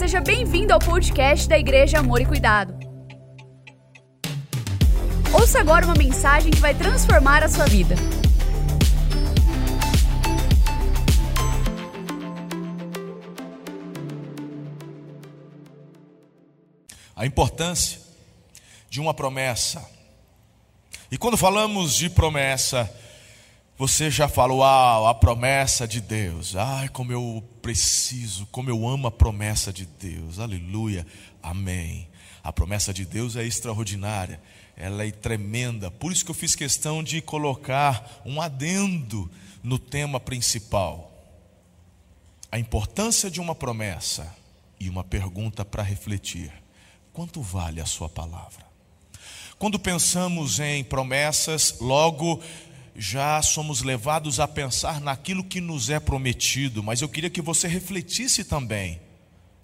seja bem-vindo ao podcast da Igreja Amor e Cuidado. Ouça agora uma mensagem que vai transformar a sua vida. A importância de uma promessa. E quando falamos de promessa, você já falou, ah, a promessa de Deus. Ai, como eu preciso, como eu amo a promessa de Deus. Aleluia. Amém. A promessa de Deus é extraordinária, ela é tremenda. Por isso que eu fiz questão de colocar um adendo no tema principal. A importância de uma promessa e uma pergunta para refletir: quanto vale a sua palavra? Quando pensamos em promessas, logo já somos levados a pensar naquilo que nos é prometido, mas eu queria que você refletisse também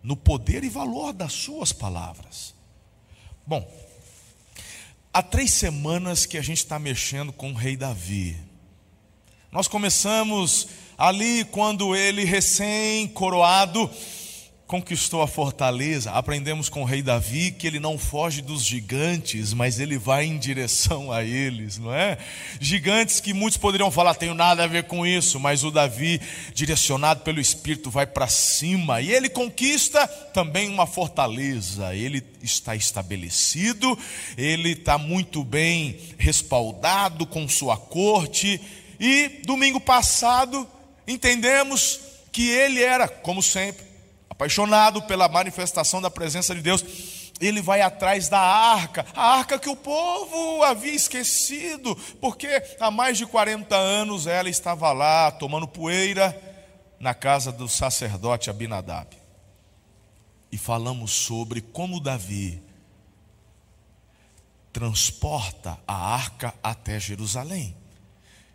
no poder e valor das suas palavras. Bom, há três semanas que a gente está mexendo com o rei Davi. Nós começamos ali quando ele, recém-coroado, conquistou a fortaleza, aprendemos com o rei Davi que ele não foge dos gigantes, mas ele vai em direção a eles, não é? Gigantes que muitos poderiam falar, tenho nada a ver com isso, mas o Davi, direcionado pelo Espírito, vai para cima e ele conquista também uma fortaleza. Ele está estabelecido, ele está muito bem respaldado com sua corte. E domingo passado entendemos que ele era, como sempre, apaixonado pela manifestação da presença de Deus, ele vai atrás da arca, a arca que o povo havia esquecido, porque há mais de 40 anos ela estava lá tomando poeira na casa do sacerdote Abinadab. E falamos sobre como Davi transporta a arca até Jerusalém.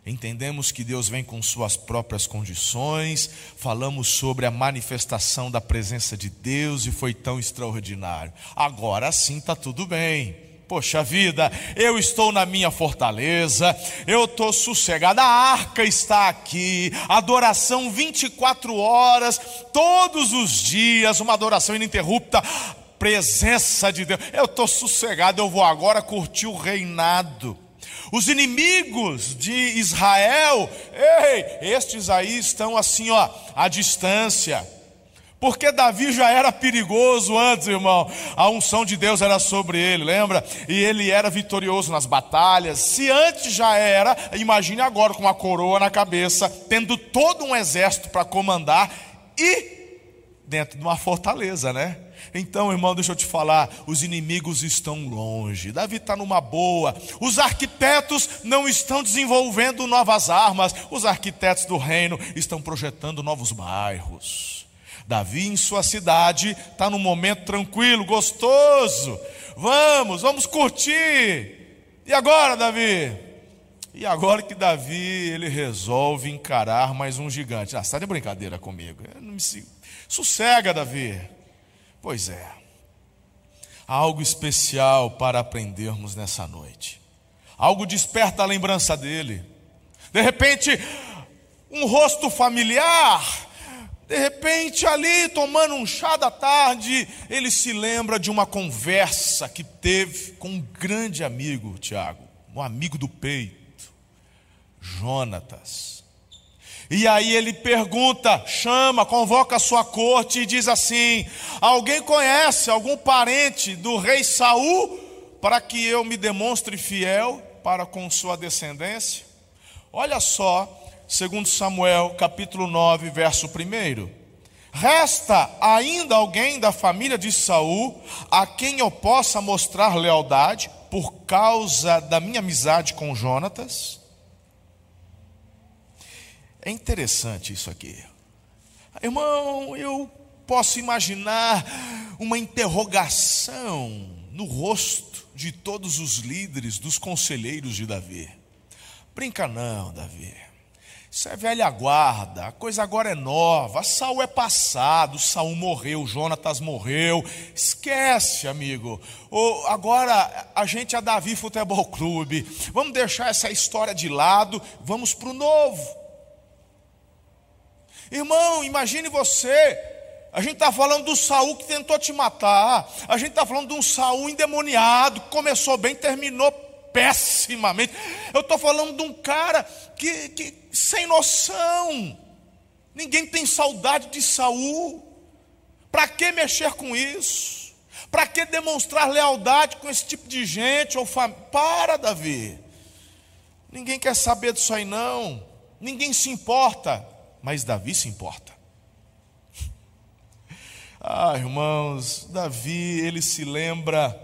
Entendemos que Deus vem com suas próprias condições, falamos sobre a manifestação da presença de Deus e foi tão extraordinário. Agora sim está tudo bem. Poxa vida, eu estou na minha fortaleza, eu estou sossegado, a arca está aqui, adoração 24 horas, todos os dias, uma adoração ininterrupta, presença de Deus. Eu estou sossegado, eu vou agora curtir o reinado. Os inimigos de Israel, ei, estes aí estão assim, ó, à distância. Porque Davi já era perigoso antes, irmão. A unção de Deus era sobre ele, lembra? E ele era vitorioso nas batalhas. Se antes já era, imagine agora com uma coroa na cabeça, tendo todo um exército para comandar e dentro de uma fortaleza, né? Então, irmão, deixa eu te falar: os inimigos estão longe, Davi está numa boa, os arquitetos não estão desenvolvendo novas armas, os arquitetos do reino estão projetando novos bairros. Davi, em sua cidade, está num momento tranquilo, gostoso. Vamos, vamos curtir. E agora, Davi? E agora que Davi ele resolve encarar mais um gigante. Ah, está de brincadeira comigo. Não me... Sossega, Davi. Pois é, há algo especial para aprendermos nessa noite. Algo desperta a lembrança dele. De repente, um rosto familiar. De repente, ali tomando um chá da tarde, ele se lembra de uma conversa que teve com um grande amigo, Tiago, um amigo do peito, Jonatas. E aí ele pergunta, chama, convoca a sua corte e diz assim: Alguém conhece algum parente do rei Saul para que eu me demonstre fiel para com sua descendência? Olha só, segundo Samuel, capítulo 9, verso 1. Resta ainda alguém da família de Saul a quem eu possa mostrar lealdade por causa da minha amizade com Jonatas? É interessante isso aqui. Irmão, eu posso imaginar uma interrogação no rosto de todos os líderes, dos conselheiros de Davi. Brinca não, Davi. Isso é velha guarda, a coisa agora é nova. Saul é passado, Saul morreu, Jonatas morreu. Esquece, amigo. Ou agora a gente é Davi Futebol Clube. Vamos deixar essa história de lado, vamos para o novo. Irmão, imagine você A gente está falando do Saul que tentou te matar. A gente está falando de um Saul endemoniado, que começou bem, terminou pessimamente. Eu estou falando de um cara que, que sem noção. Ninguém tem saudade de Saul. Para que mexer com isso? Para que demonstrar lealdade com esse tipo de gente? Ou fam... Para, Davi. Ninguém quer saber disso aí, não. Ninguém se importa. Mas Davi se importa. Ah, irmãos, Davi, ele se lembra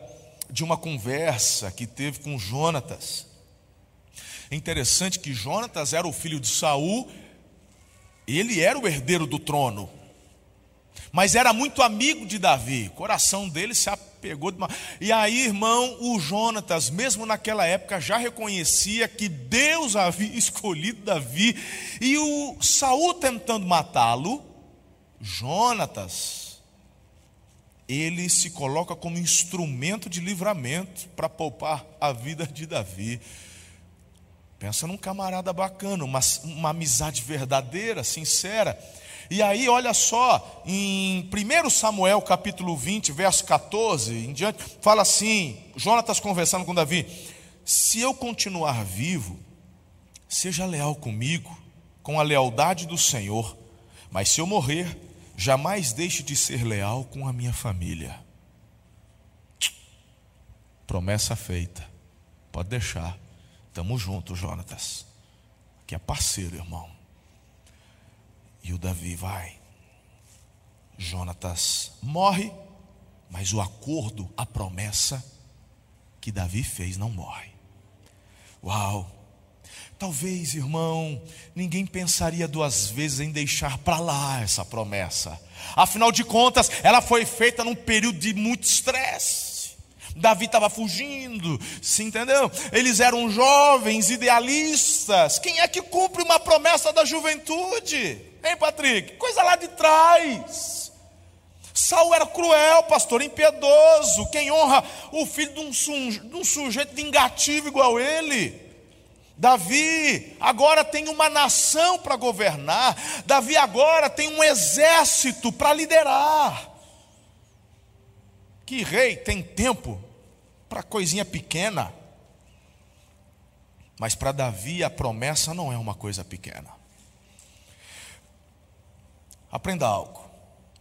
de uma conversa que teve com Jonatas. É interessante que Jonatas era o filho de Saul, ele era o herdeiro do trono, mas era muito amigo de Davi, o coração dele se apegou. De... E aí, irmão, o Jonatas, mesmo naquela época, já reconhecia que Deus havia escolhido Davi, e o Saul tentando matá-lo, Jonatas ele se coloca como instrumento de livramento para poupar a vida de Davi. Pensa num camarada bacana, uma, uma amizade verdadeira, sincera. E aí, olha só, em 1 Samuel capítulo 20, verso 14 em diante, fala assim: Jonatas conversando com Davi: Se eu continuar vivo, seja leal comigo, com a lealdade do Senhor, mas se eu morrer, jamais deixe de ser leal com a minha família. Promessa feita. Pode deixar. Tamo junto, Jonatas. Que é parceiro, irmão. E o Davi vai. Jonatas morre, mas o acordo, a promessa que Davi fez não morre. Uau! Talvez, irmão, ninguém pensaria duas vezes em deixar para lá essa promessa. Afinal de contas, ela foi feita num período de muito estresse. Davi estava fugindo, se entendeu? Eles eram jovens, idealistas. Quem é que cumpre uma promessa da juventude? Hein, Patrick? Coisa lá de trás. Saul era cruel, pastor, impiedoso. Quem honra o filho de um, de um sujeito vingativo igual ele? Davi agora tem uma nação para governar, Davi agora tem um exército para liderar. Que rei tem tempo para coisinha pequena? Mas para Davi a promessa não é uma coisa pequena. Aprenda algo.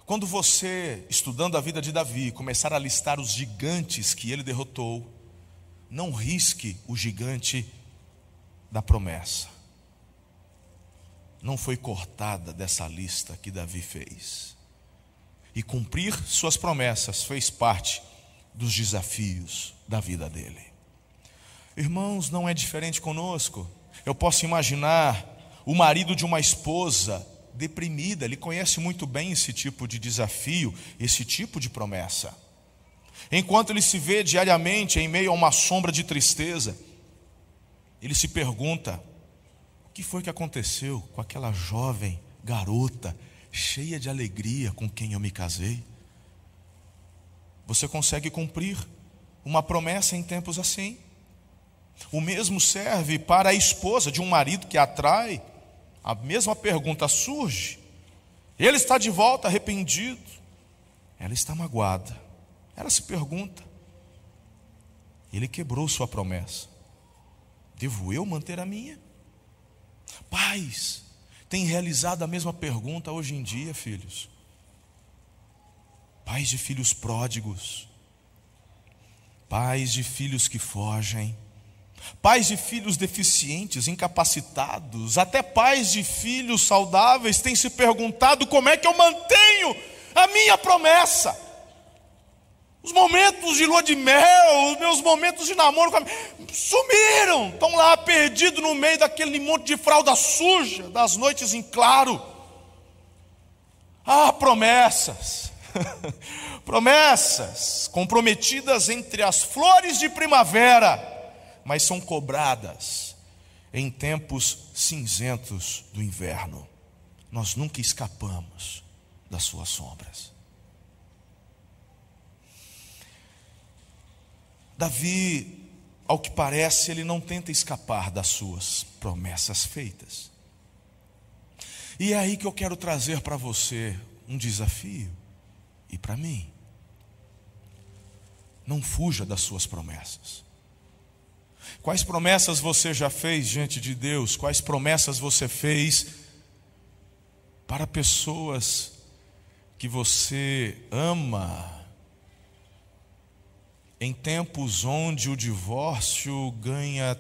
Quando você, estudando a vida de Davi, começar a listar os gigantes que ele derrotou, não risque o gigante da promessa. Não foi cortada dessa lista que Davi fez. E cumprir suas promessas fez parte dos desafios da vida dele. Irmãos, não é diferente conosco. Eu posso imaginar o marido de uma esposa deprimida, ele conhece muito bem esse tipo de desafio, esse tipo de promessa. Enquanto ele se vê diariamente em meio a uma sombra de tristeza, ele se pergunta: o que foi que aconteceu com aquela jovem garota, cheia de alegria com quem eu me casei? Você consegue cumprir uma promessa em tempos assim? O mesmo serve para a esposa de um marido que atrai. A mesma pergunta surge. Ele está de volta arrependido. Ela está magoada. Ela se pergunta. Ele quebrou sua promessa. Devo eu manter a minha? Pais, têm realizado a mesma pergunta hoje em dia, filhos. Pais de filhos pródigos, pais de filhos que fogem, pais de filhos deficientes, incapacitados, até pais de filhos saudáveis têm se perguntado como é que eu mantenho a minha promessa. Os momentos de lua de mel, os meus momentos de namoro sumiram, estão lá perdidos no meio daquele monte de fralda suja, das noites em claro. Ah, promessas, promessas comprometidas entre as flores de primavera, mas são cobradas em tempos cinzentos do inverno. Nós nunca escapamos das suas sombras. Davi, ao que parece, ele não tenta escapar das suas promessas feitas. E é aí que eu quero trazer para você um desafio e para mim. Não fuja das suas promessas. Quais promessas você já fez diante de Deus? Quais promessas você fez para pessoas que você ama? Em tempos onde o divórcio ganha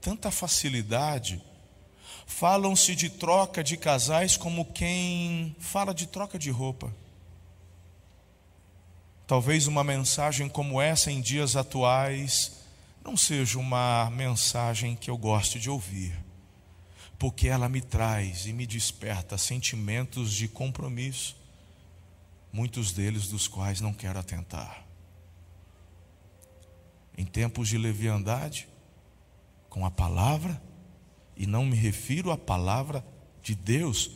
tanta facilidade, falam-se de troca de casais como quem fala de troca de roupa. Talvez uma mensagem como essa em dias atuais não seja uma mensagem que eu goste de ouvir, porque ela me traz e me desperta sentimentos de compromisso, muitos deles dos quais não quero atentar. Em tempos de leviandade, com a palavra, e não me refiro à palavra de Deus,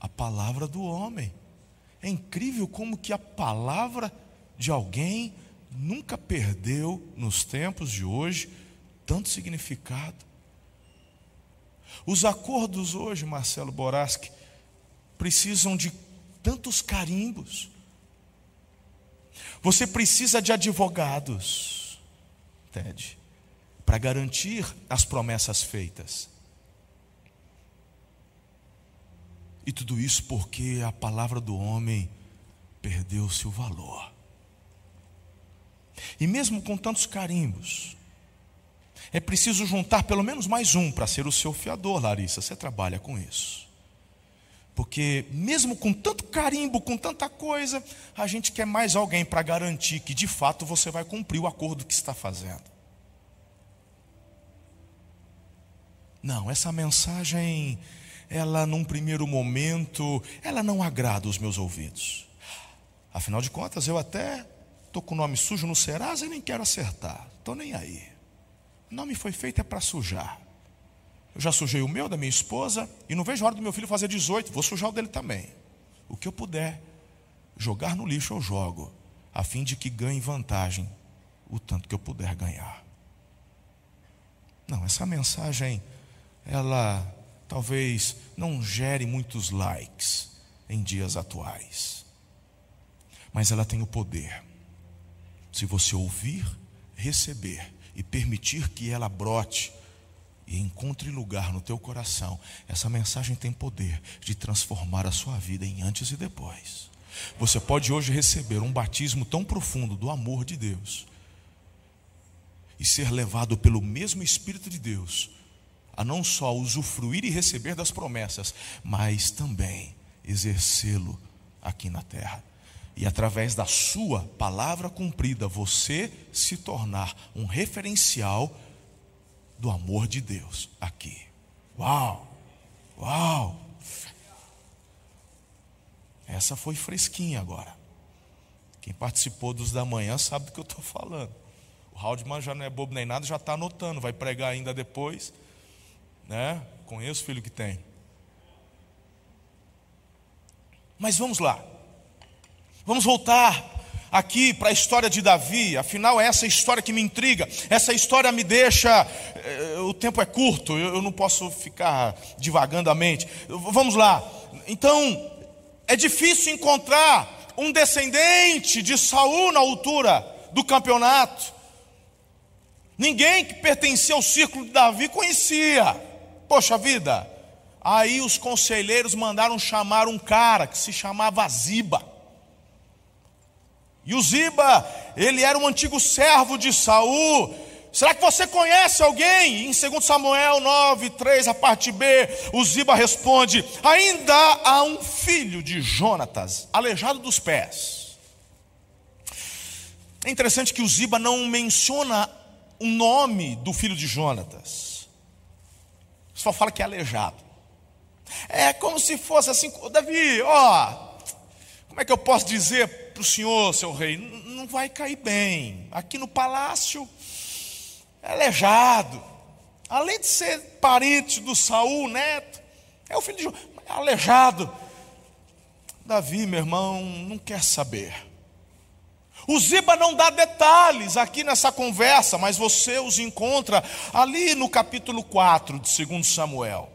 à palavra do homem. É incrível como que a palavra de alguém nunca perdeu nos tempos de hoje tanto significado. Os acordos hoje, Marcelo Boraski, precisam de tantos carimbos. Você precisa de advogados, Ted, para garantir as promessas feitas. E tudo isso porque a palavra do homem perdeu seu valor. E mesmo com tantos carimbos, é preciso juntar pelo menos mais um para ser o seu fiador, Larissa. Você trabalha com isso. Porque, mesmo com tanto carimbo, com tanta coisa, a gente quer mais alguém para garantir que de fato você vai cumprir o acordo que está fazendo. Não, essa mensagem, ela num primeiro momento, ela não agrada os meus ouvidos. Afinal de contas, eu até estou com o nome sujo no Serasa e nem quero acertar. Estou nem aí. O nome foi feito é para sujar. Eu já sujei o meu, da minha esposa, e não vejo a hora do meu filho fazer 18, vou sujar o dele também. O que eu puder jogar no lixo eu jogo, a fim de que ganhe vantagem o tanto que eu puder ganhar. Não, essa mensagem, ela talvez não gere muitos likes em dias atuais, mas ela tem o poder se você ouvir, receber e permitir que ela brote e encontre lugar no teu coração, essa mensagem tem poder de transformar a sua vida em antes e depois. Você pode hoje receber um batismo tão profundo do amor de Deus e ser levado pelo mesmo Espírito de Deus a não só usufruir e receber das promessas, mas também exercê-lo aqui na terra e através da sua palavra cumprida, você se tornar um referencial do amor de Deus aqui. Uau! Uau! Essa foi fresquinha agora. Quem participou dos da manhã sabe do que eu estou falando. O Haldman já não é bobo nem nada, já está anotando, vai pregar ainda depois. Né? Conheço o filho que tem. Mas vamos lá. Vamos voltar aqui para a história de Davi, afinal, é essa história que me intriga, essa história me deixa. Eh, o tempo é curto, eu não posso ficar divagando a mente. Vamos lá. Então, é difícil encontrar um descendente de Saul na altura do campeonato. Ninguém que pertencia ao círculo de Davi conhecia. Poxa vida. Aí os conselheiros mandaram chamar um cara que se chamava Ziba. E o Ziba, ele era um antigo servo de Saul. Será que você conhece alguém? Em 2 Samuel 9, 3, a parte B, o Ziba responde: Ainda há um filho de Jonatas, aleijado dos pés. É interessante que o Ziba não menciona o nome do filho de Jonatas, só fala que é aleijado. É como se fosse assim, Davi, ó, como é que eu posso dizer para o senhor, seu rei, não vai cair bem. Aqui no palácio é aleijado. Além de ser parente do Saul, neto, é o filho de João, é aleijado. Davi, meu irmão, não quer saber. O Ziba não dá detalhes aqui nessa conversa, mas você os encontra ali no capítulo 4 de 2 Samuel.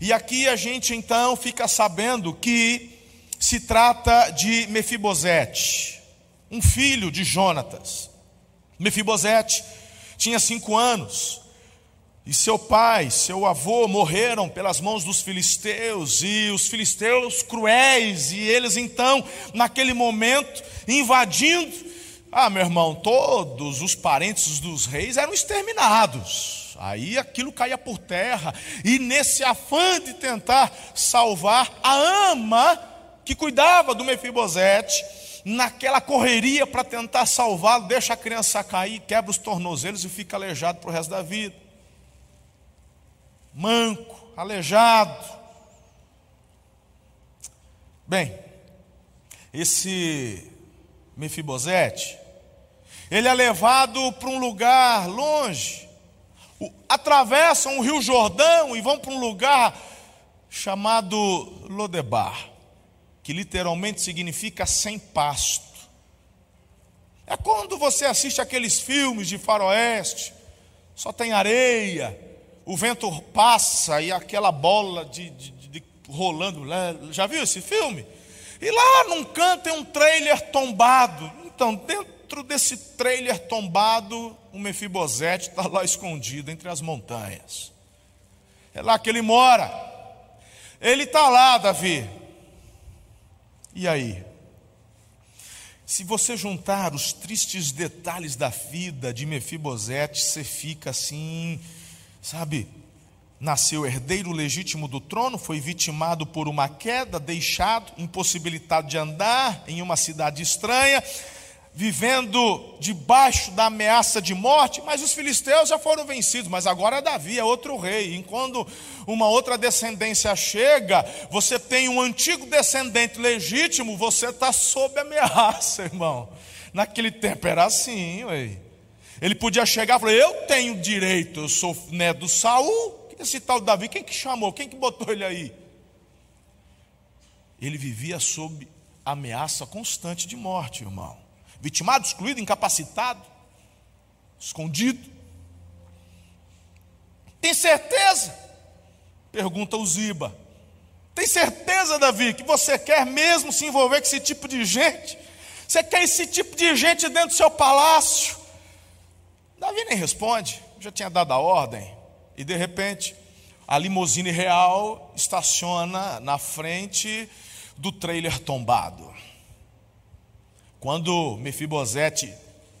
E aqui a gente então fica sabendo que se trata de Mefibosete, um filho de Jonatas. Mefibosete tinha cinco anos, e seu pai, seu avô morreram pelas mãos dos filisteus, e os filisteus cruéis, e eles então, naquele momento, invadindo, ah, meu irmão, todos os parentes dos reis eram exterminados. Aí aquilo caía por terra, e nesse afã de tentar salvar a ama que cuidava do Mefibosete, naquela correria para tentar salvá-lo, deixa a criança cair, quebra os tornozelos e fica aleijado para o resto da vida. Manco, aleijado. Bem, esse Mefibosete, ele é levado para um lugar longe, atravessam o rio Jordão e vão para um lugar chamado Lodebar, que literalmente significa sem pasto. É quando você assiste aqueles filmes de faroeste, só tem areia, o vento passa e aquela bola de, de, de rolando. Já viu esse filme? E lá num canto tem um trailer tombado. Então, dentro desse trailer tombado, o Mefibosete está lá escondido entre as montanhas. É lá que ele mora. Ele está lá, Davi. E aí? Se você juntar os tristes detalhes da vida de Mefibosete, você fica assim, sabe, nasceu herdeiro legítimo do trono, foi vitimado por uma queda, deixado, impossibilitado de andar em uma cidade estranha, vivendo debaixo da ameaça de morte, mas os filisteus já foram vencidos, mas agora é Davi é outro rei. E quando uma outra descendência chega, você tem um antigo descendente legítimo, você está sob ameaça, irmão. Naquele tempo era assim, ué. Ele podia chegar e falar: Eu tenho direito, eu sou neto do Saul, esse tal Davi, quem que chamou? Quem que botou ele aí? Ele vivia sob ameaça constante de morte, irmão. Vitimado, excluído, incapacitado, escondido. Tem certeza? Pergunta o Ziba. Tem certeza, Davi, que você quer mesmo se envolver com esse tipo de gente? Você quer esse tipo de gente dentro do seu palácio? Davi nem responde, já tinha dado a ordem. E de repente, a limusine real estaciona na frente do trailer tombado. Quando Mefibosete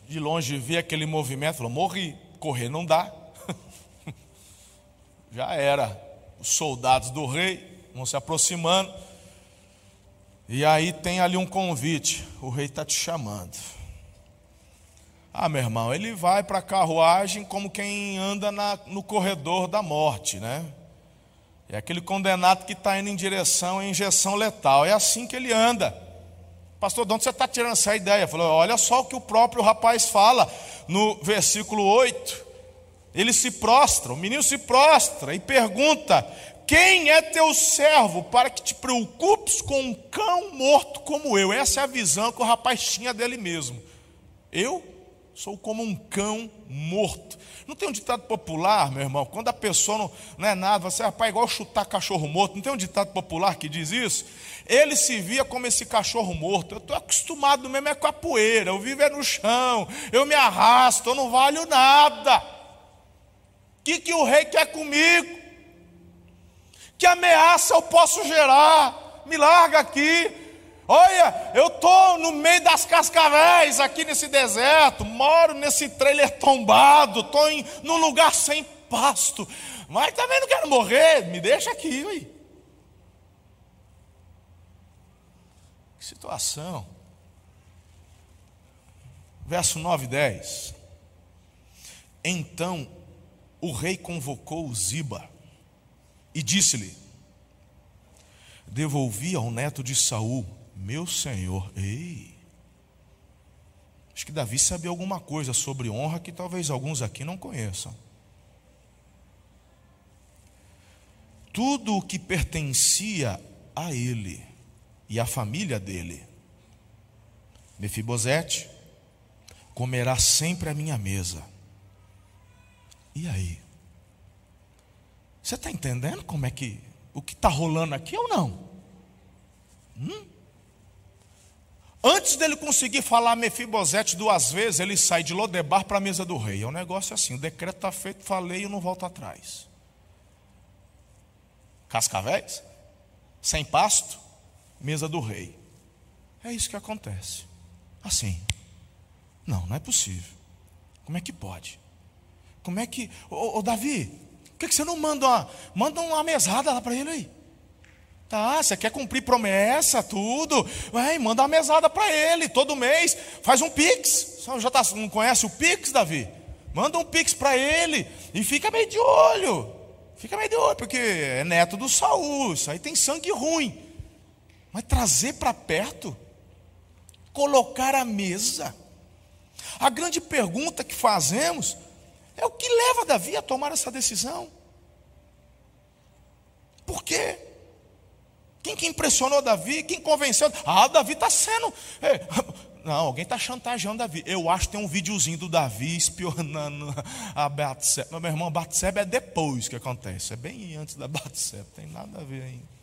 de longe vê aquele movimento, falou: morri, correr não dá. Já era. Os soldados do rei vão se aproximando. E aí tem ali um convite: o rei está te chamando. Ah, meu irmão, ele vai para a carruagem como quem anda na, no corredor da morte, né? É aquele condenado que está indo em direção à injeção letal. É assim que ele anda. Pastor, de onde você está tirando essa ideia? Falou, olha só o que o próprio rapaz fala no versículo 8. Ele se prostra, o menino se prostra e pergunta: Quem é teu servo para que te preocupes com um cão morto como eu? Essa é a visão que o rapaz tinha dele mesmo. Eu Sou como um cão morto. Não tem um ditado popular, meu irmão? Quando a pessoa não, não é nada, você, rapaz, é igual chutar cachorro morto. Não tem um ditado popular que diz isso? Ele se via como esse cachorro morto. Eu estou acostumado mesmo é com a poeira. Eu vivo é no chão. Eu me arrasto, eu não valho nada. O que, que o rei quer comigo? Que ameaça eu posso gerar? Me larga aqui. Olha, eu estou no meio das cascavéis aqui nesse deserto, moro nesse trailer tombado, estou num lugar sem pasto, mas também não quero morrer, me deixa aqui, ui. Que situação. Verso 9 e 10. Então o rei convocou Ziba e disse-lhe: Devolvi ao neto de Saul meu Senhor, ei. Acho que Davi sabia alguma coisa sobre honra que talvez alguns aqui não conheçam. Tudo o que pertencia a ele e à família dele. Mefibosete comerá sempre à minha mesa. E aí? Você está entendendo como é que o que está rolando aqui ou não? Hum? Antes dele conseguir falar Mefibosete duas vezes, ele sai de Lodebar para a mesa do rei. É um negócio assim, o decreto está feito, falei e não volto atrás. Cascavéis, sem pasto, mesa do rei. É isso que acontece. Assim. Não, não é possível. Como é que pode? Como é que. Ô, ô Davi, por que, você não manda uma, manda uma mesada lá para ele aí? Tá, você quer cumprir promessa, tudo. Vai, manda uma mesada para ele todo mês. Faz um pix. Você já tá, não conhece o pix, Davi? Manda um pix para ele e fica meio de olho. Fica meio de olho, porque é neto do Saul. Isso aí tem sangue ruim. Mas trazer para perto, colocar a mesa. A grande pergunta que fazemos é o que leva Davi a tomar essa decisão? Por quê? Quem que impressionou Davi? Quem convenceu? Ah, Davi está sendo. É, não, alguém está chantageando Davi. Eu acho que tem um videozinho do Davi espionando a Batseba. Meu irmão, Batseba é depois que acontece. É bem antes da Batseba. Tem nada a ver ainda.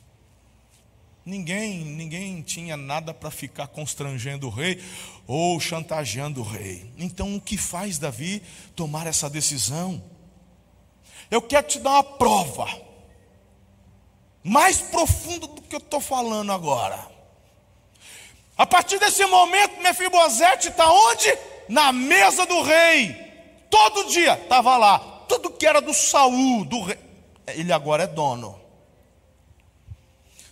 Ninguém, ninguém tinha nada para ficar constrangendo o rei ou chantageando o rei. Então, o que faz Davi tomar essa decisão? Eu quero te dar uma prova mais profundo do que eu estou falando agora. A partir desse momento, Mefibosete está onde? Na mesa do rei. Todo dia estava lá. Tudo que era do Saul, do rei. Ele agora é dono.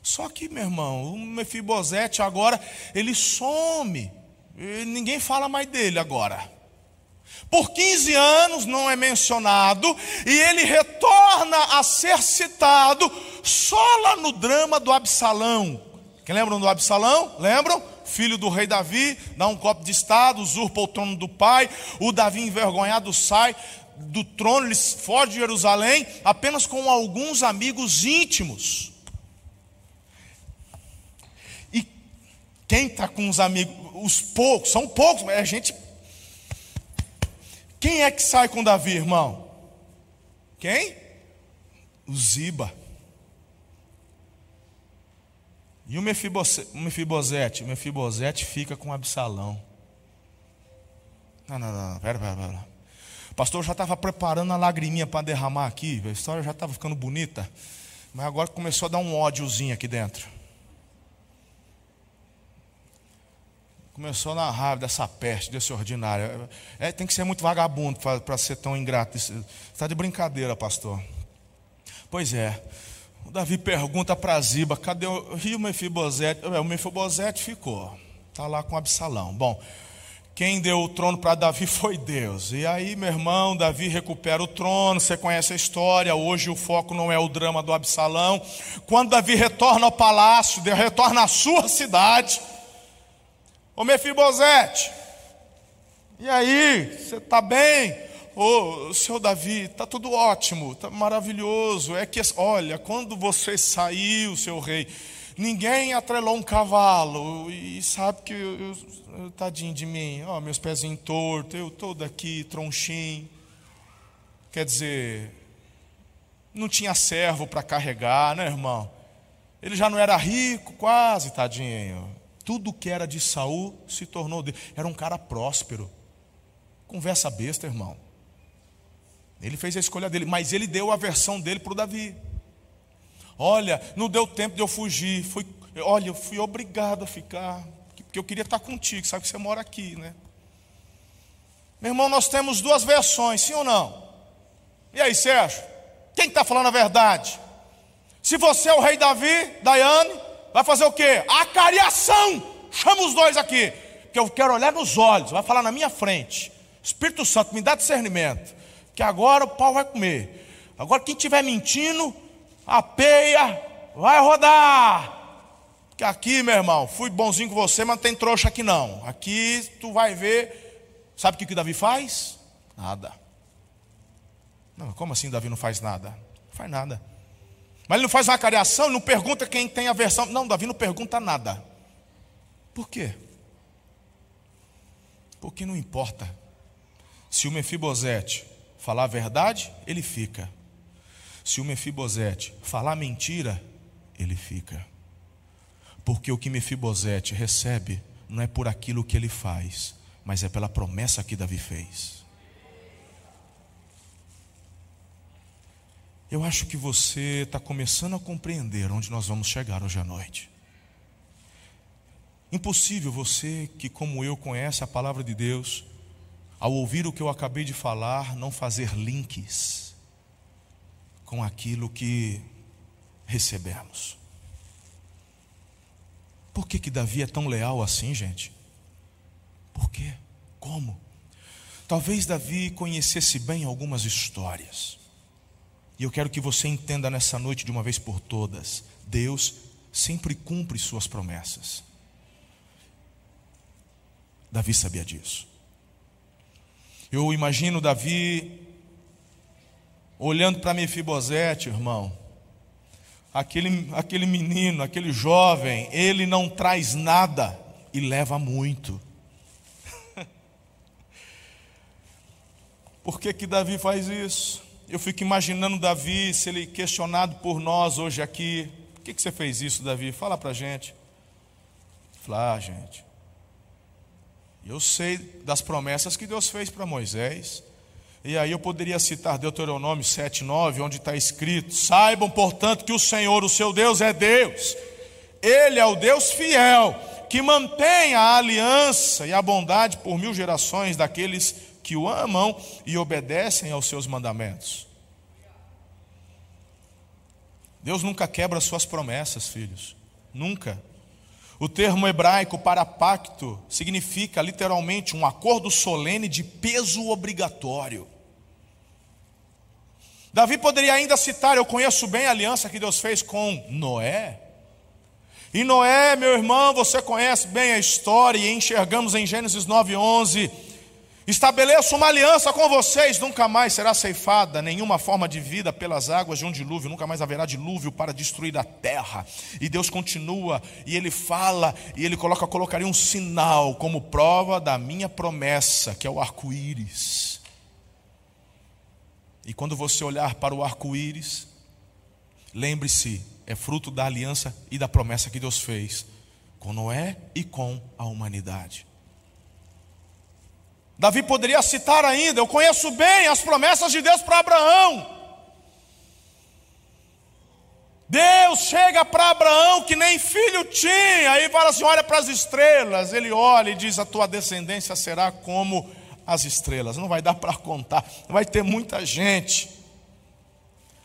Só que, meu irmão, o Mefibosete agora, ele some. ninguém fala mais dele agora. Por 15 anos não é mencionado, e ele retorna a ser citado só lá no drama do Absalão. Quem lembram do Absalão? Lembram? Filho do rei Davi, dá um copo de estado, usurpa o trono do pai. O Davi envergonhado sai do trono, ele foge de Jerusalém, apenas com alguns amigos íntimos. Quem está com os amigos? Os poucos, são poucos, mas é gente quem é que sai com Davi, irmão? Quem? O Ziba. E o Mefibosete, o Mefibosete fica com Absalão. Não, não, não, pera, pera, pera. O pastor já estava preparando a lagriminha para derramar aqui, a história já estava ficando bonita, mas agora começou a dar um ódiozinho aqui dentro. Começou na raiva dessa peste, desse ordinário. É, tem que ser muito vagabundo para ser tão ingrato. Está de brincadeira, pastor. Pois é. O Davi pergunta para Ziba: cadê o Rio Mefibosete? É, o Mefibosete ficou. Está lá com Absalão. Bom, quem deu o trono para Davi foi Deus. E aí, meu irmão, Davi recupera o trono. Você conhece a história. Hoje o foco não é o drama do Absalão. Quando Davi retorna ao palácio, retorna à sua cidade Ô Mefibosete, e aí, você está bem? Ô, seu Davi, está tudo ótimo, está maravilhoso. É que, olha, quando você saiu, seu rei, ninguém atrelou um cavalo. E sabe que, eu, eu, tadinho de mim, ó, meus pezinhos tortos, eu todo aqui, tronchinho. Quer dizer, não tinha servo para carregar, né, irmão? Ele já não era rico, quase, tadinho. Tudo que era de Saul se tornou dele. Era um cara próspero. Conversa besta, irmão. Ele fez a escolha dele, mas ele deu a versão dele para o Davi. Olha, não deu tempo de eu fugir. Fui, olha, eu fui obrigado a ficar, porque eu queria estar contigo. Sabe que você mora aqui, né? Meu irmão, nós temos duas versões, sim ou não? E aí, Sérgio? Quem está falando a verdade? Se você é o rei Davi, Daiane, vai fazer o quê? Acariação. Chama os dois aqui, que eu quero olhar nos olhos, vai falar na minha frente. Espírito Santo, me dá discernimento, que agora o pau vai comer. Agora quem estiver mentindo, a peia vai rodar. Que aqui, meu irmão, fui bonzinho com você, mas não tem trouxa aqui não. Aqui tu vai ver. Sabe o que, que Davi faz? Nada. Não, como assim Davi não faz nada? Não faz nada. Mas ele não faz uma cariação, não pergunta quem tem a versão. Não, Davi não pergunta nada. Por quê? Porque não importa. Se o Mefibosete falar a verdade, ele fica. Se o Mefibosete falar mentira, ele fica. Porque o que Mefibosete recebe não é por aquilo que ele faz, mas é pela promessa que Davi fez. Eu acho que você está começando a compreender onde nós vamos chegar hoje à noite. Impossível você que, como eu, conhece a palavra de Deus, ao ouvir o que eu acabei de falar, não fazer links com aquilo que recebemos. Por que, que Davi é tão leal assim, gente? Por quê? Como? Talvez Davi conhecesse bem algumas histórias. E eu quero que você entenda nessa noite de uma vez por todas: Deus sempre cumpre suas promessas. Davi sabia disso. Eu imagino Davi olhando para Mefibosete, irmão. Aquele, aquele menino, aquele jovem, ele não traz nada e leva muito. Por que, que Davi faz isso? Eu fico imaginando Davi, se ele questionado por nós hoje aqui, por que, que você fez isso, Davi? Fala para a gente. Fala, ah, gente, eu sei das promessas que Deus fez para Moisés. E aí eu poderia citar Deuteronômio 7,9, onde está escrito: Saibam, portanto, que o Senhor, o seu Deus, é Deus. Ele é o Deus fiel, que mantém a aliança e a bondade por mil gerações daqueles que o amam e obedecem aos seus mandamentos. Deus nunca quebra suas promessas, filhos. Nunca. O termo hebraico para pacto significa literalmente um acordo solene de peso obrigatório. Davi poderia ainda citar: Eu conheço bem a aliança que Deus fez com Noé. E Noé, meu irmão, você conhece bem a história, e enxergamos em Gênesis 9,11 Estabeleço uma aliança com vocês, nunca mais será ceifada nenhuma forma de vida pelas águas de um dilúvio, nunca mais haverá dilúvio para destruir a terra. E Deus continua, e Ele fala, e Ele coloca, colocaria um sinal como prova da minha promessa, que é o arco-íris. E quando você olhar para o arco-íris, lembre-se, é fruto da aliança e da promessa que Deus fez com Noé e com a humanidade. Davi poderia citar ainda: Eu conheço bem as promessas de Deus para Abraão. Deus chega para Abraão que nem filho tinha, aí fala assim: olha para as estrelas. Ele olha e diz: a tua descendência será como as estrelas. Não vai dar para contar, vai ter muita gente.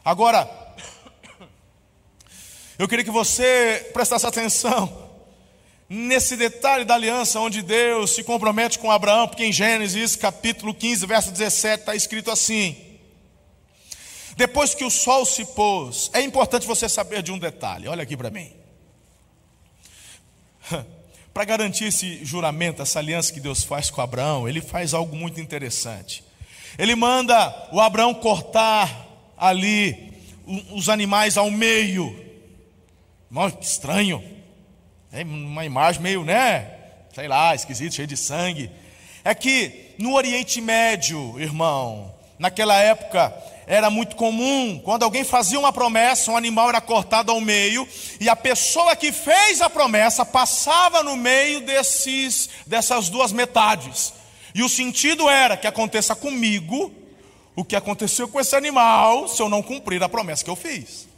Agora, eu queria que você prestasse atenção nesse detalhe da aliança onde Deus se compromete com Abraão, porque em Gênesis capítulo 15, verso 17 está escrito assim: Depois que o sol se pôs, é importante você saber de um detalhe, olha aqui para mim. Para garantir esse juramento, essa aliança que Deus faz com Abraão, ele faz algo muito interessante. Ele manda o Abraão cortar ali os animais ao meio. Nossa, que estranho. É uma imagem meio, né? Sei lá, esquisito, cheio de sangue. É que no Oriente Médio, irmão, naquela época era muito comum, quando alguém fazia uma promessa, um animal era cortado ao meio, e a pessoa que fez a promessa passava no meio desses, dessas duas metades. E o sentido era que aconteça comigo o que aconteceu com esse animal se eu não cumprir a promessa que eu fiz.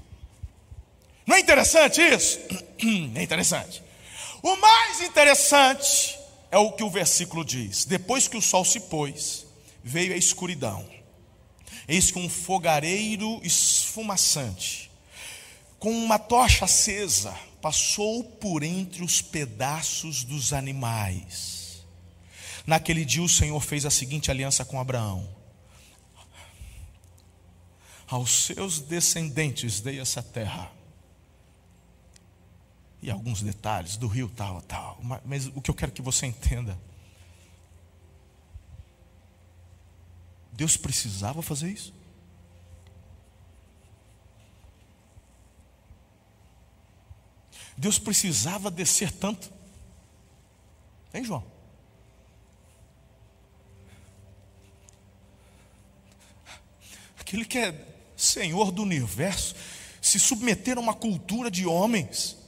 Não é interessante isso? É interessante. O mais interessante é o que o versículo diz: depois que o sol se pôs, veio a escuridão. Eis que um fogareiro esfumaçante, com uma tocha acesa, passou por entre os pedaços dos animais. Naquele dia o Senhor fez a seguinte aliança com Abraão: Aos seus descendentes dei essa terra e alguns detalhes do rio tal, tal. Mas o que eu quero que você entenda, Deus precisava fazer isso? Deus precisava descer tanto? Hein, João? Aquele que é Senhor do universo se submeter a uma cultura de homens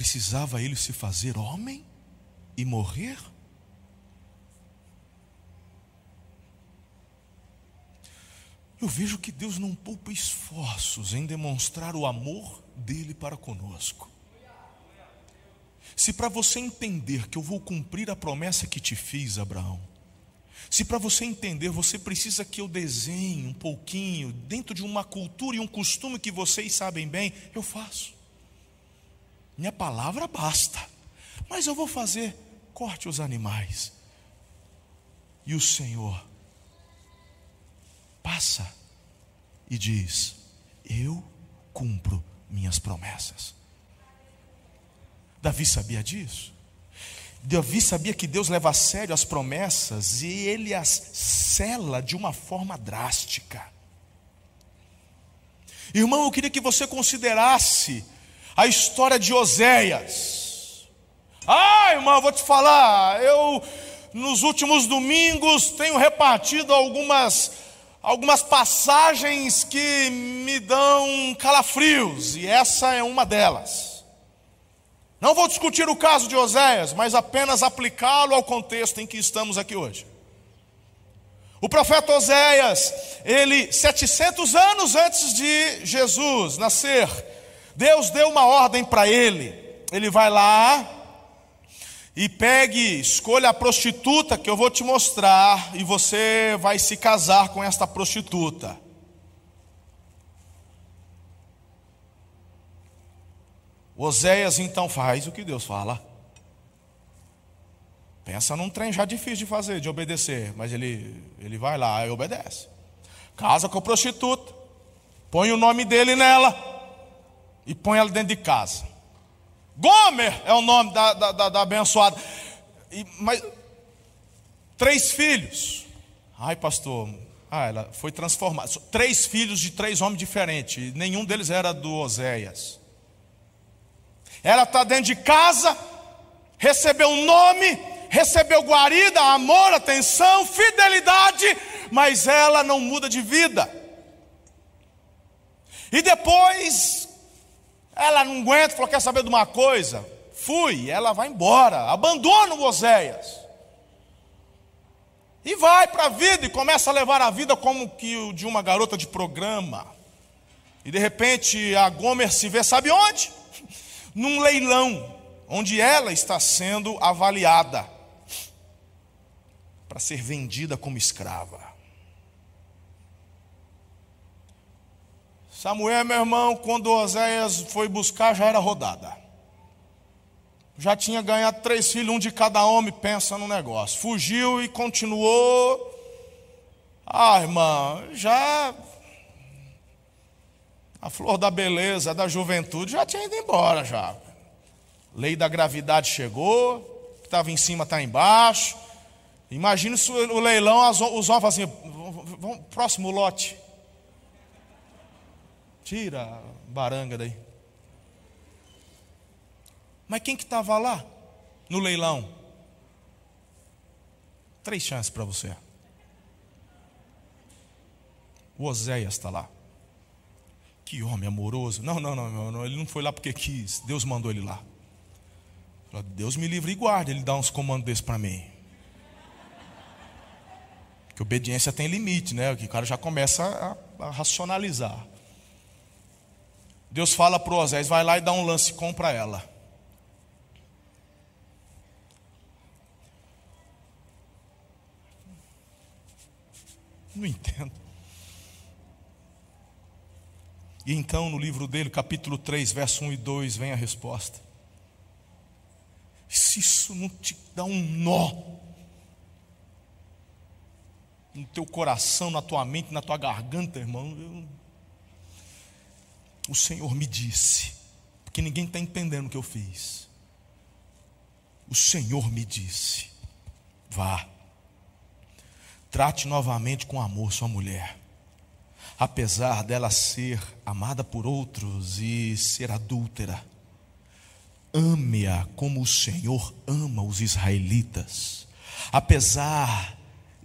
precisava ele se fazer homem e morrer? Eu vejo que Deus não poupa esforços em demonstrar o amor dele para conosco. Se para você entender que eu vou cumprir a promessa que te fiz, Abraão, se para você entender você precisa que eu desenhe um pouquinho, dentro de uma cultura e um costume que vocês sabem bem, eu faço. Minha palavra basta, mas eu vou fazer, corte os animais. E o Senhor passa e diz: Eu cumpro minhas promessas. Davi sabia disso. Davi sabia que Deus leva a sério as promessas e ele as cela de uma forma drástica. Irmão, eu queria que você considerasse a história de Oséias. Ah, irmão, vou te falar, eu nos últimos domingos tenho repartido algumas algumas passagens que me dão calafrios, e essa é uma delas. Não vou discutir o caso de Oséias, mas apenas aplicá-lo ao contexto em que estamos aqui hoje. O profeta Oséias, ele 700 anos antes de Jesus nascer, Deus deu uma ordem para ele. Ele vai lá, e pegue, escolha a prostituta que eu vou te mostrar, e você vai se casar com esta prostituta. Oséias então faz o que Deus fala. Pensa num trem já difícil de fazer, de obedecer, mas ele, ele vai lá e obedece. Casa com a prostituta, põe o nome dele nela e põe ela dentro de casa. Gomer é o nome da, da, da, da abençoada. E, mas, três filhos. Ai, pastor. Ah, ela foi transformada. Três filhos de três homens diferentes. Nenhum deles era do Oséias. Ela está dentro de casa, recebeu um nome, recebeu guarida, amor, atenção, fidelidade, mas ela não muda de vida. E depois ela não aguenta, falou: quer saber de uma coisa? Fui, ela vai embora, abandona o Oséias. E vai para a vida e começa a levar a vida como que o de uma garota de programa. E de repente a Gomer se vê, sabe onde? Num leilão, onde ela está sendo avaliada para ser vendida como escrava. Samuel, meu irmão, quando Oséias foi buscar, já era rodada. Já tinha ganhado três filhos, um de cada homem, pensa no negócio. Fugiu e continuou. Ah, irmã, já. A flor da beleza, da juventude, já tinha ido embora já. Lei da gravidade chegou, que estava em cima está embaixo. Imagina o leilão, os homens assim, próximo lote. Tira a baranga daí. Mas quem que estava lá no leilão? Três chances para você. O Oséias está lá. Que homem amoroso. Não, não, não, não, ele não foi lá porque quis. Deus mandou ele lá. Deus me livre e guarde ele dá uns comandos desses para mim. Que obediência tem limite, né? Que o cara já começa a, a racionalizar. Deus fala para Osés: vai lá e dá um lance, compra ela. Não entendo. E então, no livro dele, capítulo 3, verso 1 e 2, vem a resposta. Se isso não te dá um nó no teu coração, na tua mente, na tua garganta, irmão, eu o Senhor me disse, porque ninguém está entendendo o que eu fiz. O Senhor me disse: vá, trate novamente com amor sua mulher, apesar dela ser amada por outros e ser adúltera. Ame-a como o Senhor ama os israelitas, apesar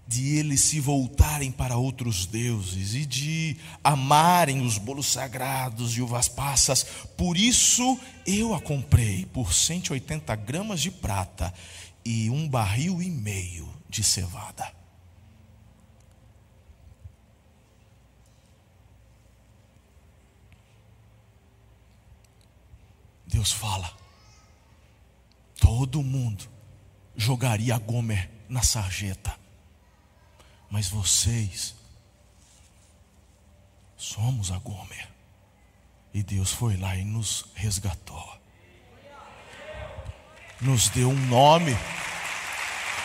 de eles se voltarem para outros deuses e de amarem os bolos sagrados e uvas passas. Por isso eu a comprei por 180 gramas de prata e um barril e meio de cevada. Deus fala, todo mundo jogaria Gomer na sarjeta mas vocês somos a Gomer. E Deus foi lá e nos resgatou. Nos deu um nome,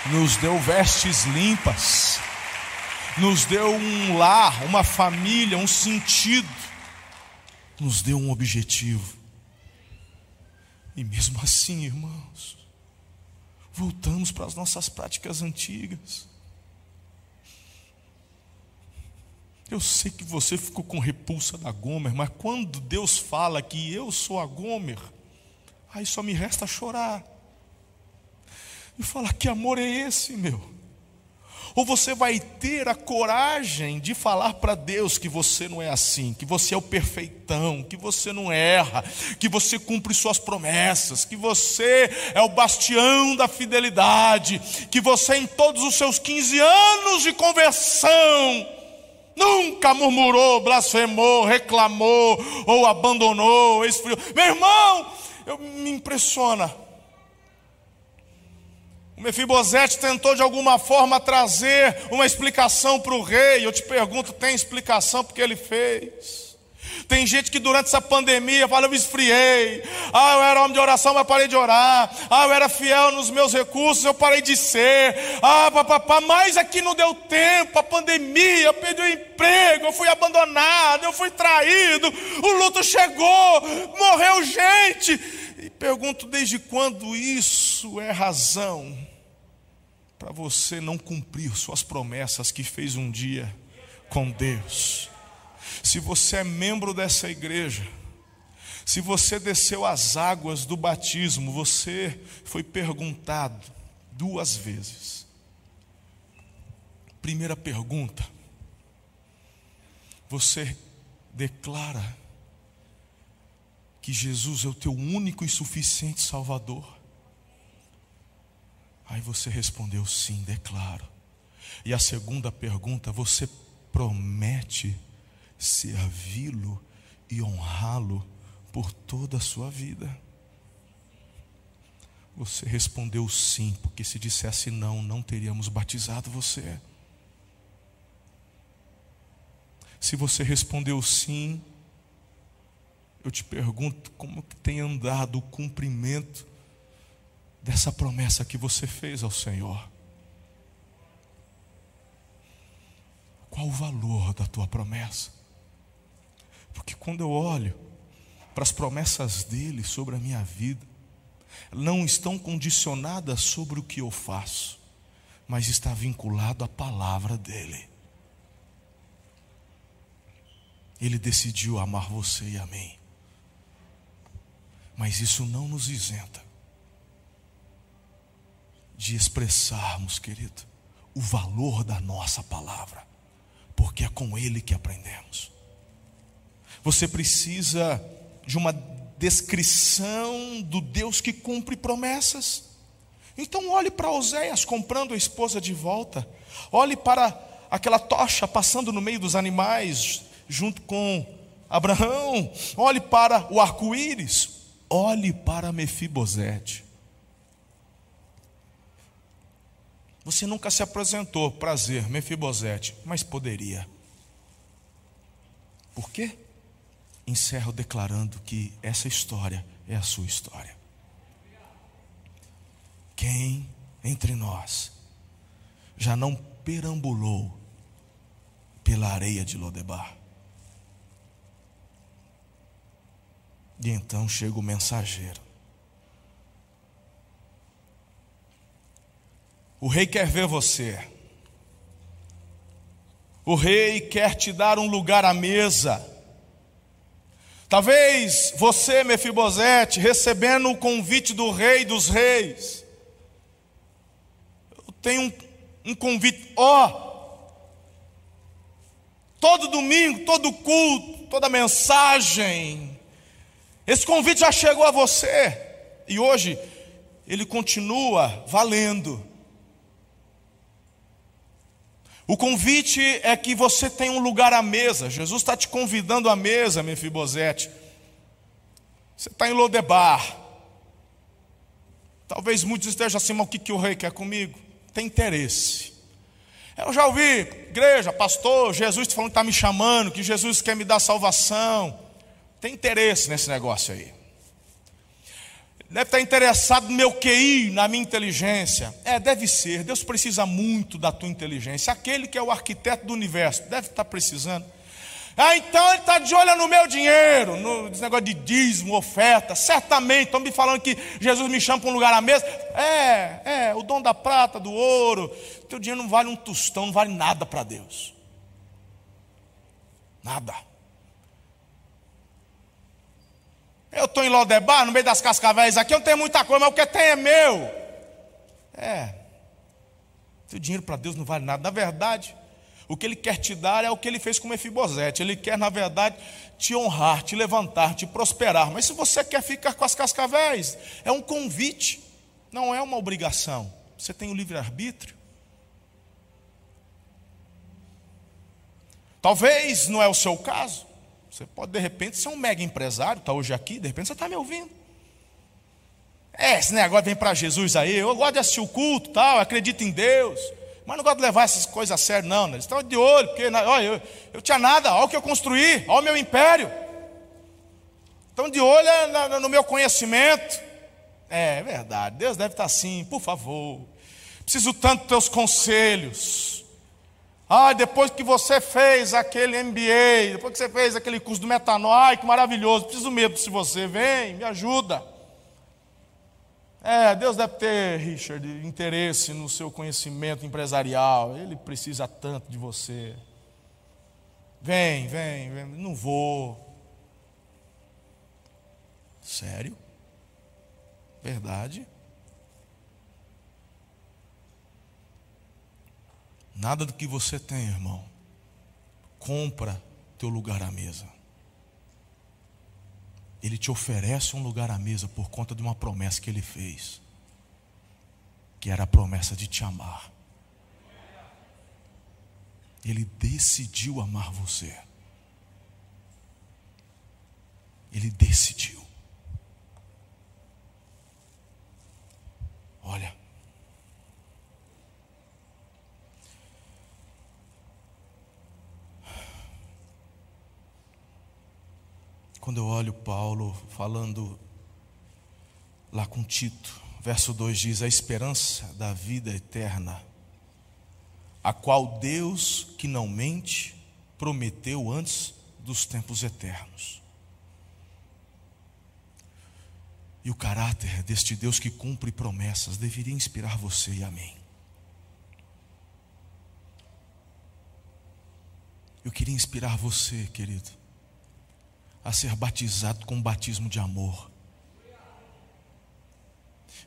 nos deu vestes limpas, nos deu um lar, uma família, um sentido, nos deu um objetivo. E mesmo assim, irmãos, voltamos para as nossas práticas antigas. Eu sei que você ficou com repulsa da Gomer, mas quando Deus fala que eu sou a Gomer, aí só me resta chorar. E falar: que amor é esse, meu? Ou você vai ter a coragem de falar para Deus que você não é assim, que você é o perfeitão, que você não erra, que você cumpre suas promessas, que você é o bastião da fidelidade, que você, em todos os seus 15 anos de conversão, Nunca murmurou, blasfemou, reclamou ou abandonou, esfriou. Meu irmão, eu, me impressiona. O Mefibosete tentou de alguma forma trazer uma explicação para o rei. Eu te pergunto, tem explicação porque ele fez? Tem gente que durante essa pandemia fala, eu me esfriei. Ah, eu era homem de oração, mas parei de orar. Ah, eu era fiel nos meus recursos, eu parei de ser. Ah, papapá, mas aqui não deu tempo, a pandemia, eu perdi o emprego, eu fui abandonado, eu fui traído, o luto chegou, morreu gente. E pergunto desde quando isso é razão para você não cumprir suas promessas que fez um dia com Deus. Se você é membro dessa igreja, se você desceu as águas do batismo, você foi perguntado duas vezes. Primeira pergunta: você declara que Jesus é o teu único e suficiente Salvador? Aí você respondeu sim, declaro. E a segunda pergunta, você promete servi-lo e honrá-lo por toda a sua vida? Você respondeu sim, porque se dissesse não, não teríamos batizado você. Se você respondeu sim, eu te pergunto como que tem andado o cumprimento dessa promessa que você fez ao Senhor. Qual o valor da tua promessa? Porque quando eu olho para as promessas dele sobre a minha vida, não estão condicionadas sobre o que eu faço, mas está vinculado à palavra dele. Ele decidiu amar você e a mim. Mas isso não nos isenta de expressarmos, querido, o valor da nossa palavra, porque é com ele que aprendemos. Você precisa de uma descrição do Deus que cumpre promessas. Então olhe para Oséias comprando a esposa de volta. Olhe para aquela tocha passando no meio dos animais junto com Abraão. Olhe para o arco-íris. Olhe para Mefibosete. Você nunca se apresentou, prazer, Mefibosete, mas poderia. Por quê? Encerro declarando que essa história é a sua história. Quem entre nós já não perambulou pela areia de Lodebar? E então chega o mensageiro. O rei quer ver você. O rei quer te dar um lugar à mesa. Talvez você, Mefibosete, recebendo o convite do rei dos reis, eu tenho um, um convite, ó, oh, todo domingo, todo culto, toda mensagem, esse convite já chegou a você, e hoje ele continua valendo. O convite é que você tenha um lugar à mesa. Jesus está te convidando à mesa, Mefibosete. Você está em Lodebar. Talvez muitos estejam assim, mas o que, que o rei quer comigo? Tem interesse. Eu já ouvi, igreja, pastor, Jesus tá falando que está me chamando, que Jesus quer me dar salvação. Tem interesse nesse negócio aí. Deve estar interessado no meu QI, na minha inteligência. É, deve ser. Deus precisa muito da tua inteligência. Aquele que é o arquiteto do universo, deve estar precisando. Ah, então ele está de olho no meu dinheiro, no negócio de dízimo, oferta. Certamente, estão me falando que Jesus me chama para um lugar à mesa. É, é, o dom da prata, do ouro. Teu dinheiro não vale um tostão, não vale nada para Deus. Nada. Eu estou em Lodebar, no meio das cascavéis aqui, eu não tenho muita coisa, mas o que tem é meu. É. Seu dinheiro para Deus não vale nada. Na verdade, o que Ele quer te dar é o que Ele fez com Mefibosete. Ele quer, na verdade, te honrar, te levantar, te prosperar. Mas se você quer ficar com as cascavéis, é um convite, não é uma obrigação. Você tem o livre-arbítrio. Talvez não é o seu caso. Você pode, de repente, ser um mega empresário, está hoje aqui, de repente você está me ouvindo. É, esse negócio vem para Jesus aí, eu gosto de assistir o culto, tal, acredito em Deus, mas não gosto de levar essas coisas a sério, não. Né? Eles estão de olho, porque olha, eu, eu tinha nada, olha o que eu construí, olha o meu império. Estão de olho é, no meu conhecimento. É, é verdade, Deus deve estar assim, por favor. Preciso tanto dos teus conselhos. Ah, depois que você fez aquele MBA, depois que você fez aquele curso do metanol, ai que maravilhoso, preciso mesmo se você vem, me ajuda. É, Deus deve ter, Richard, interesse no seu conhecimento empresarial, Ele precisa tanto de você. Vem, vem, vem, não vou. Sério? Verdade? Nada do que você tem, irmão, compra teu lugar à mesa. Ele te oferece um lugar à mesa por conta de uma promessa que ele fez, que era a promessa de te amar. Ele decidiu amar você. Ele decidiu. Olha, Quando eu olho Paulo falando lá com Tito, verso 2 diz: A esperança da vida eterna, a qual Deus, que não mente, prometeu antes dos tempos eternos. E o caráter deste Deus que cumpre promessas deveria inspirar você e a mim. Eu queria inspirar você, querido, a ser batizado com um batismo de amor.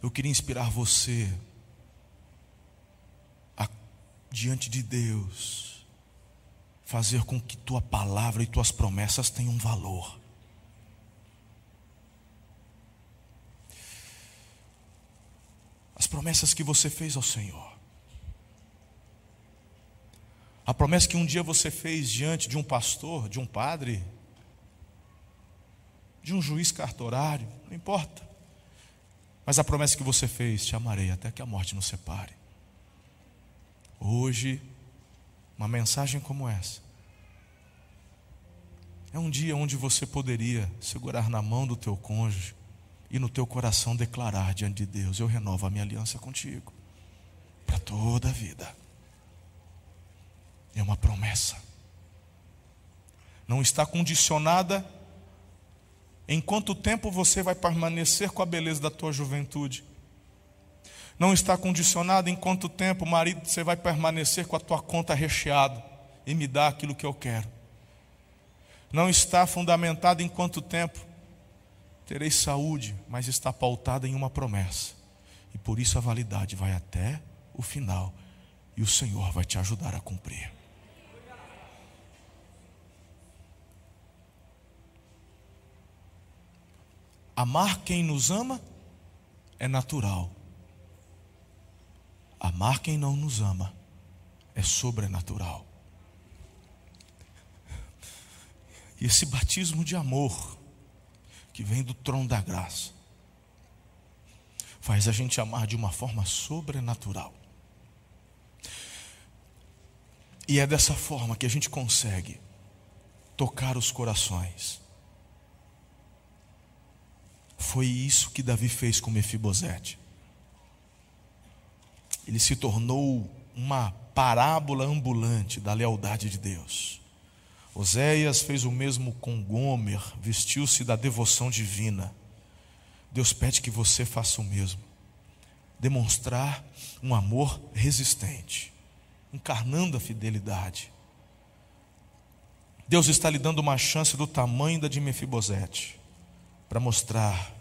Eu queria inspirar você a, diante de Deus, fazer com que tua palavra e tuas promessas tenham valor. As promessas que você fez ao Senhor. A promessa que um dia você fez diante de um pastor, de um padre, de um juiz cartorário, não importa. Mas a promessa que você fez, te amarei até que a morte nos separe. Hoje, uma mensagem como essa, é um dia onde você poderia segurar na mão do teu cônjuge e no teu coração declarar diante de Deus: Eu renovo a minha aliança contigo, para toda a vida. É uma promessa. Não está condicionada em quanto tempo você vai permanecer com a beleza da tua juventude? Não está condicionado em quanto tempo, marido, você vai permanecer com a tua conta recheada e me dar aquilo que eu quero. Não está fundamentado em quanto tempo terei saúde, mas está pautada em uma promessa. E por isso a validade vai até o final e o Senhor vai te ajudar a cumprir. Amar quem nos ama é natural. Amar quem não nos ama é sobrenatural. E esse batismo de amor que vem do trono da graça faz a gente amar de uma forma sobrenatural. E é dessa forma que a gente consegue tocar os corações. Foi isso que Davi fez com Mefibosete. Ele se tornou uma parábola ambulante da lealdade de Deus. Oséias fez o mesmo com Gomer, vestiu-se da devoção divina. Deus pede que você faça o mesmo. Demonstrar um amor resistente, encarnando a fidelidade. Deus está lhe dando uma chance do tamanho da de Mefibosete para mostrar,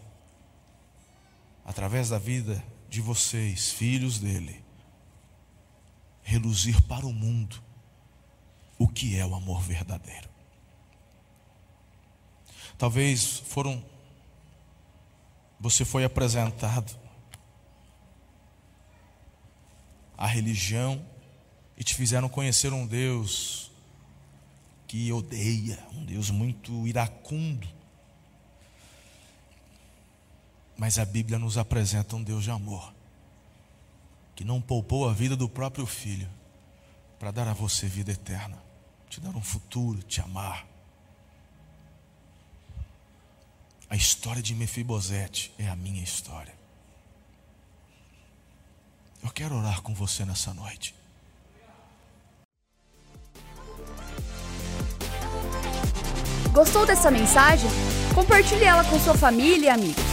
através da vida de vocês, filhos dele, reluzir para o mundo o que é o amor verdadeiro. Talvez foram você foi apresentado à religião e te fizeram conhecer um Deus que odeia, um Deus muito iracundo. Mas a Bíblia nos apresenta um Deus de amor, que não poupou a vida do próprio filho para dar a você vida eterna, te dar um futuro, te amar. A história de Mefibosete é a minha história. Eu quero orar com você nessa noite. Gostou dessa mensagem? Compartilhe ela com sua família e amigos.